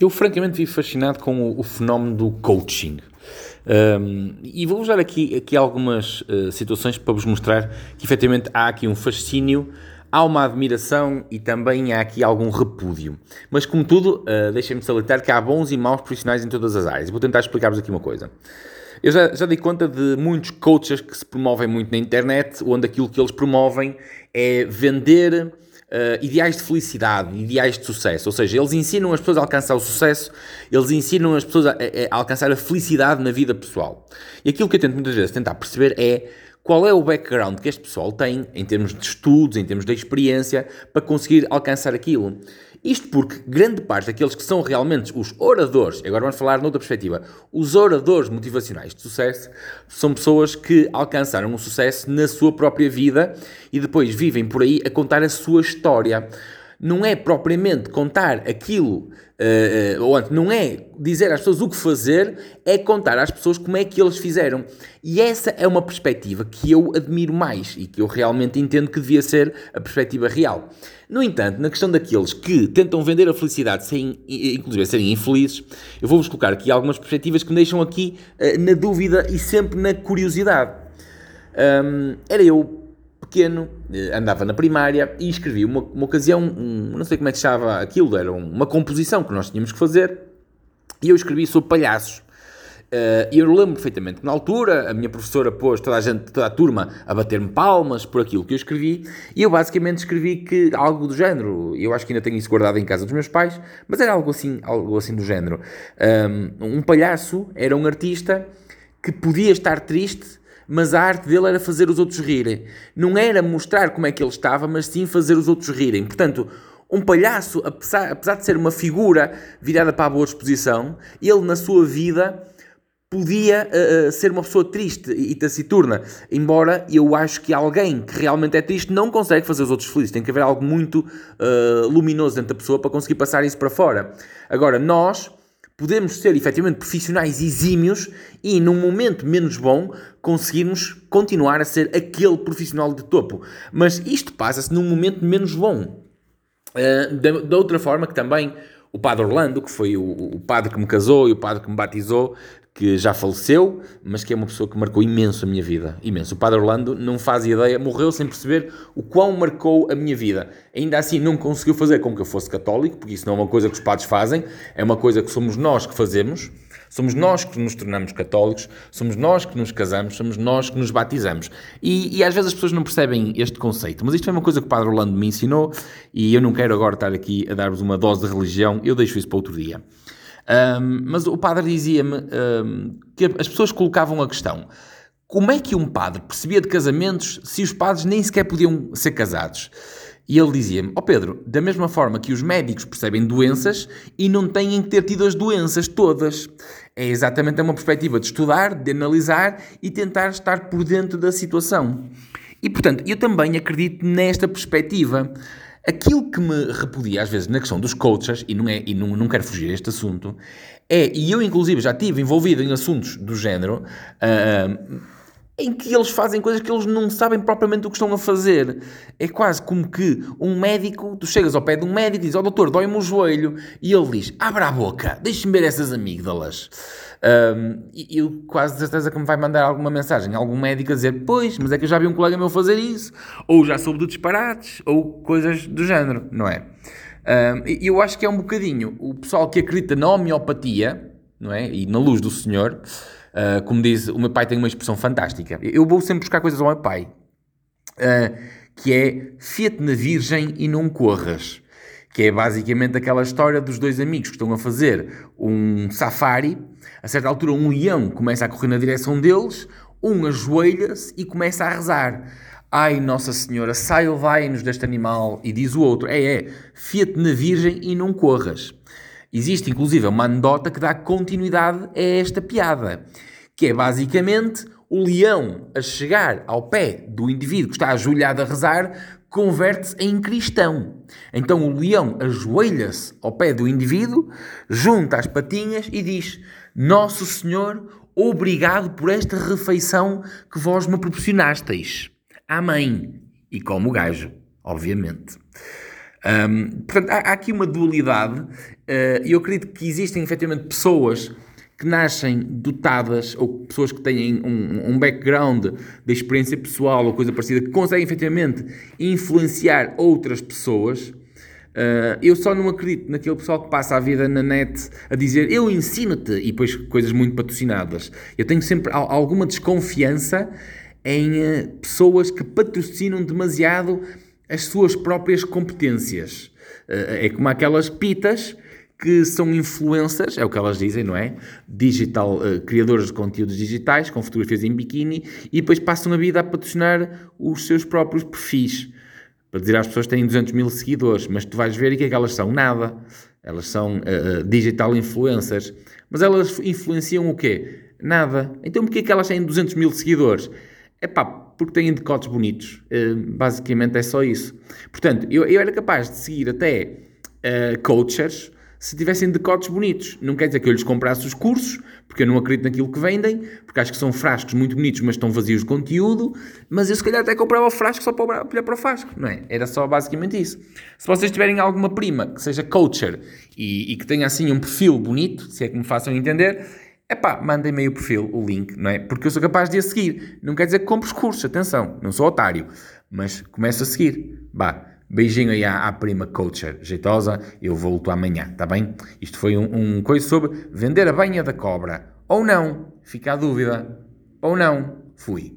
Eu, francamente, vivo fascinado com o, o fenómeno do coaching. Um, e vou-vos dar aqui, aqui algumas uh, situações para vos mostrar que, efetivamente, há aqui um fascínio, há uma admiração e também há aqui algum repúdio. Mas, como tudo, uh, deixem-me salientar que há bons e maus profissionais em todas as áreas. Vou tentar explicar-vos aqui uma coisa. Eu já, já dei conta de muitos coaches que se promovem muito na internet, onde aquilo que eles promovem é vender uh, ideais de felicidade, ideais de sucesso. Ou seja, eles ensinam as pessoas a alcançar o sucesso, eles ensinam as pessoas a, a, a alcançar a felicidade na vida pessoal. E aquilo que eu tento muitas vezes tentar perceber é qual é o background que este pessoal tem em termos de estudos, em termos de experiência, para conseguir alcançar aquilo. Isto porque grande parte daqueles que são realmente os oradores, agora vamos falar noutra perspectiva, os oradores motivacionais de sucesso, são pessoas que alcançaram o sucesso na sua própria vida e depois vivem por aí a contar a sua história não é propriamente contar aquilo, uh, ou antes, não é dizer às pessoas o que fazer, é contar às pessoas como é que eles fizeram. E essa é uma perspectiva que eu admiro mais e que eu realmente entendo que devia ser a perspectiva real. No entanto, na questão daqueles que tentam vender a felicidade sem, inclusive, serem infelizes, eu vou-vos colocar aqui algumas perspectivas que me deixam aqui uh, na dúvida e sempre na curiosidade. Um, era eu pequeno, eh, andava na primária e escrevi uma, uma ocasião, um, não sei como é que se chama aquilo, era uma composição que nós tínhamos que fazer e eu escrevi sobre palhaços. Eh, e eu lembro perfeitamente que na altura a minha professora pôs toda a gente, toda a turma a bater-me palmas por aquilo que eu escrevi e eu basicamente escrevi que algo do género, eu acho que ainda tenho isso guardado em casa dos meus pais, mas era algo assim, algo assim do género. Um, um palhaço era um artista que podia estar triste mas a arte dele era fazer os outros rirem. Não era mostrar como é que ele estava, mas sim fazer os outros rirem. Portanto, um palhaço, apesar, apesar de ser uma figura virada para a boa disposição, ele na sua vida podia uh, ser uma pessoa triste e taciturna. Embora eu acho que alguém que realmente é triste não consegue fazer os outros felizes. Tem que haver algo muito uh, luminoso dentro da pessoa para conseguir passar isso para fora. Agora, nós podemos ser efetivamente profissionais exímios e, num momento menos bom, conseguirmos continuar a ser aquele profissional de topo. Mas isto passa-se num momento menos bom. Uh, da, outra forma que também o padre Orlando, que foi o, o, padre que me casou e o padre que me batizou, que já faleceu, mas que é uma pessoa que marcou imenso a minha vida. Imenso. O Padre Orlando não faz ideia, morreu sem perceber o quão marcou a minha vida. Ainda assim, não conseguiu fazer com que eu fosse católico, porque isso não é uma coisa que os padres fazem, é uma coisa que somos nós que fazemos. Somos nós que nos tornamos católicos, somos nós que nos casamos, somos nós que nos batizamos. E, e, às vezes as pessoas não percebem este conceito, mas isto é uma coisa que o Padre Orlando me ensinou e eu não quero agora estar aqui a dar-vos uma dose de religião, eu deixo isso para outro dia. Um, mas o padre dizia-me um, que as pessoas colocavam a questão: como é que um padre percebia de casamentos se os padres nem sequer podiam ser casados? E ele dizia-me: Ó oh Pedro, da mesma forma que os médicos percebem doenças e não têm que ter tido as doenças todas. É exatamente uma perspectiva de estudar, de analisar e tentar estar por dentro da situação. E portanto, eu também acredito nesta perspectiva. Aquilo que me repudia às vezes na questão dos coaches, e não, é, e não, não quero fugir a este assunto, é, e eu inclusive já estive envolvido em assuntos do género, uh, em que eles fazem coisas que eles não sabem propriamente o que estão a fazer. É quase como que um médico, tu chegas ao pé de um médico e dizes, ó oh, doutor, dói-me o joelho, e ele diz, abra a boca, deixe-me ver essas amígdalas. Um, e eu quase de certeza que me vai mandar alguma mensagem, algum médico a dizer, pois, mas é que eu já vi um colega meu fazer isso, ou já soube de disparates, ou coisas do género, não é? E um, eu acho que é um bocadinho o pessoal que acredita na homeopatia, não é? E na luz do Senhor, uh, como diz, o meu pai tem uma expressão fantástica. Eu vou sempre buscar coisas ao meu pai, uh, que é fia-te na virgem e não corras que é basicamente aquela história dos dois amigos que estão a fazer um safari. A certa altura, um leão começa a correr na direção deles, um ajoelha-se e começa a rezar. Ai, Nossa Senhora, sai vai-nos deste animal. E diz o outro: É, é, fia-te na Virgem e não corras. Existe inclusive uma anedota que dá continuidade a esta piada, que é basicamente o leão a chegar ao pé do indivíduo que está ajoelhado a rezar converte-se em cristão. Então o leão ajoelha-se ao pé do indivíduo, junta as patinhas e diz: Nosso Senhor, obrigado por esta refeição que vós me proporcionasteis. Amém. E como o gajo, obviamente. Um, portanto, há, há, aqui uma dualidade eh, e uh, eu acredito que existem efetivamente pessoas que nascem dotadas, ou pessoas que têm um, um, background de experiência pessoal ou coisa parecida, que conseguem efetivamente influenciar outras pessoas. Uh, eu só não acredito naquele pessoal que passa a vida na net a dizer eu ensino-te e depois coisas muito patrocinadas. Eu tenho sempre alguma desconfiança em uh, pessoas que patrocinam demasiado as suas próprias competências. Uh, é como aquelas pitas que são influencers, é o que elas dizem, não é? Digital, uh, criadores de conteúdos digitais, com fotografias em biquíni, e depois passam a vida a patrocinar os seus próprios perfis. Para dizer às pessoas que têm 200 mil seguidores, mas tu vais ver e o que é que elas são? Nada. Elas são uh, digital influencers. Mas elas influenciam o quê? Nada. Então porquê é que elas têm 200 mil seguidores? É pá, porque têm decotes bonitos. Uh, basicamente é só isso. Portanto, eu, eu era capaz de seguir até uh, coaches se tivessem decotes bonitos. Não quer dizer que eu lhes comprasse os cursos, porque eu não acredito naquilo que vendem, porque acho que são frascos muito bonitos, mas estão vazios de conteúdo, mas eu se calhar até comprava o frasco só para olhar para o frasco, não é? Era só basicamente isso. Se vocês tiverem alguma prima que seja coacher e, e que tenha assim um perfil bonito, se é que me façam entender, pá, mandem-me aí o perfil, o link, não é? Porque eu sou capaz de a seguir. Não quer dizer que compre os cursos, atenção, não sou otário, mas começo a seguir. Bah, Beijinho aí à, à prima coacher jeitosa. Eu volto amanhã, tá bem? Isto foi um, um coisa sobre vender a banha da cobra. Ou não, fica a dúvida. Ou não, fui.